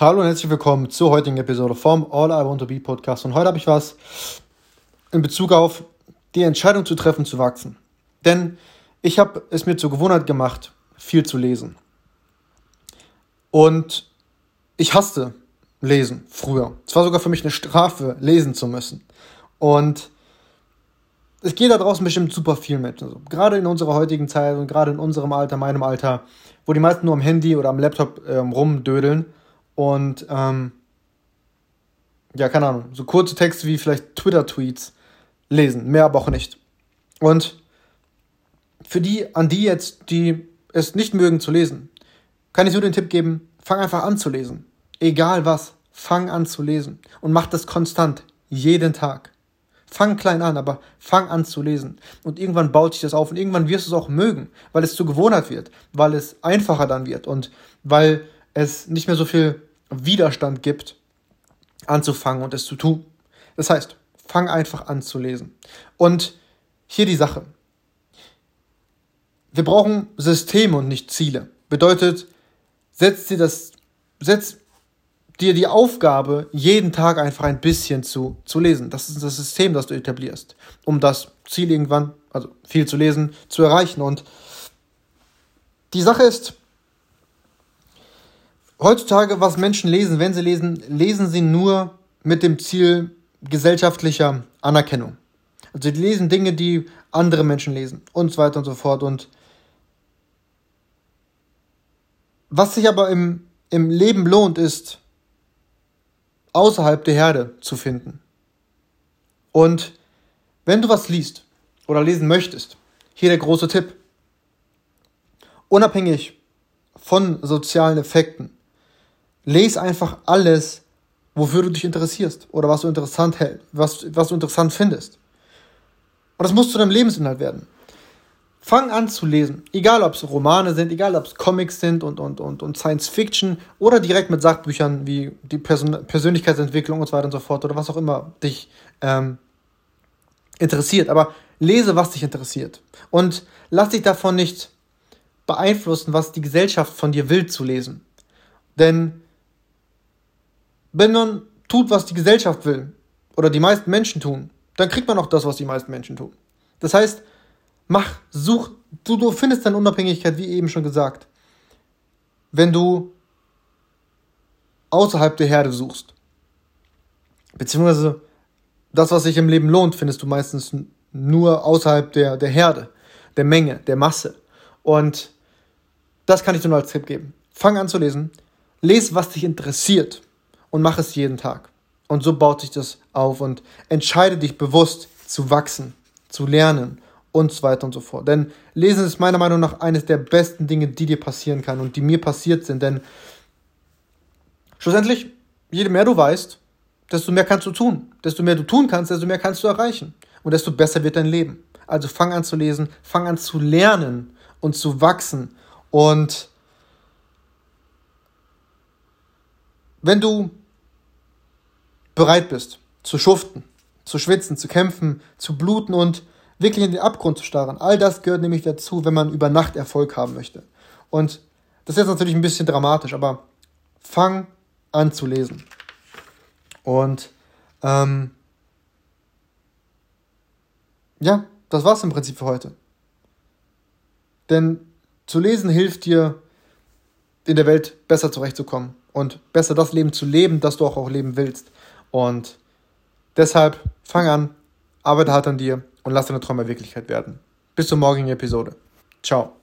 Hallo und herzlich willkommen zur heutigen Episode vom All I Want to Be Podcast. Und heute habe ich was in Bezug auf die Entscheidung zu treffen, zu wachsen. Denn ich habe es mir zur Gewohnheit gemacht, viel zu lesen. Und ich hasste Lesen früher. Es war sogar für mich eine Strafe, lesen zu müssen. Und es geht da draußen bestimmt super viel mit. Also, gerade in unserer heutigen Zeit und gerade in unserem Alter, meinem Alter, wo die meisten nur am Handy oder am Laptop ähm, rumdödeln und ähm, ja, keine Ahnung, so kurze Texte wie vielleicht Twitter-Tweets lesen, mehr aber auch nicht. Und für die, an die jetzt, die es nicht mögen zu lesen, kann ich nur den Tipp geben, fang einfach an zu lesen. Egal was, fang an zu lesen und mach das konstant, jeden Tag. Fang klein an, aber fang an zu lesen. Und irgendwann baut sich das auf und irgendwann wirst du es auch mögen, weil es zur Gewohnheit wird, weil es einfacher dann wird und weil es nicht mehr so viel Widerstand gibt, anzufangen und es zu tun. Das heißt, fang einfach an zu lesen. Und hier die Sache. Wir brauchen Systeme und nicht Ziele. Bedeutet, setz dir das, setz dir die Aufgabe, jeden Tag einfach ein bisschen zu, zu lesen. Das ist das System, das du etablierst, um das Ziel irgendwann, also viel zu lesen, zu erreichen. Und die Sache ist, heutzutage, was Menschen lesen, wenn sie lesen, lesen sie nur mit dem Ziel gesellschaftlicher Anerkennung. Also die lesen Dinge, die andere Menschen lesen und so weiter und so fort. Und was sich aber im, im Leben lohnt, ist, außerhalb der Herde zu finden. Und wenn du was liest oder lesen möchtest, hier der große Tipp. Unabhängig von sozialen Effekten Lies einfach alles, wofür du dich interessierst oder was du interessant hält, was, was du interessant findest. Und das muss zu deinem Lebensinhalt werden. Fang an zu lesen. Egal ob es Romane sind, egal ob es Comics sind und, und, und, und Science Fiction oder direkt mit Sachbüchern wie die Person Persönlichkeitsentwicklung und so weiter und so fort oder was auch immer dich ähm, interessiert. Aber lese, was dich interessiert. Und lass dich davon nicht beeinflussen, was die Gesellschaft von dir will zu lesen. Denn wenn man tut, was die Gesellschaft will, oder die meisten Menschen tun, dann kriegt man auch das, was die meisten Menschen tun. Das heißt, mach, such, du, du findest deine Unabhängigkeit, wie eben schon gesagt, wenn du außerhalb der Herde suchst. Beziehungsweise das, was sich im Leben lohnt, findest du meistens nur außerhalb der, der Herde, der Menge, der Masse. Und das kann ich dir nur als Tipp geben. Fang an zu lesen. Lies, was dich interessiert und mach es jeden Tag. Und so baut sich das auf und entscheide dich bewusst zu wachsen, zu lernen und so weiter und so fort. Denn Lesen ist meiner Meinung nach eines der besten Dinge, die dir passieren kann und die mir passiert sind. Denn schlussendlich, je mehr du weißt, desto mehr kannst du tun. Desto mehr du tun kannst, desto mehr kannst du erreichen. Und desto besser wird dein Leben. Also fang an zu lesen, fang an zu lernen und zu wachsen. Und wenn du bereit bist, zu schuften, zu schwitzen, zu kämpfen, zu bluten und wirklich in den Abgrund zu starren. All das gehört nämlich dazu, wenn man über Nacht Erfolg haben möchte. Und das ist jetzt natürlich ein bisschen dramatisch, aber fang an zu lesen. Und ähm, ja, das war's im Prinzip für heute. Denn zu lesen hilft dir, in der Welt besser zurechtzukommen und besser das Leben zu leben, das du auch, auch leben willst. Und deshalb fang an, arbeite hart an dir und lass deine Träume Wirklichkeit werden. Bis zur morgigen Episode. Ciao.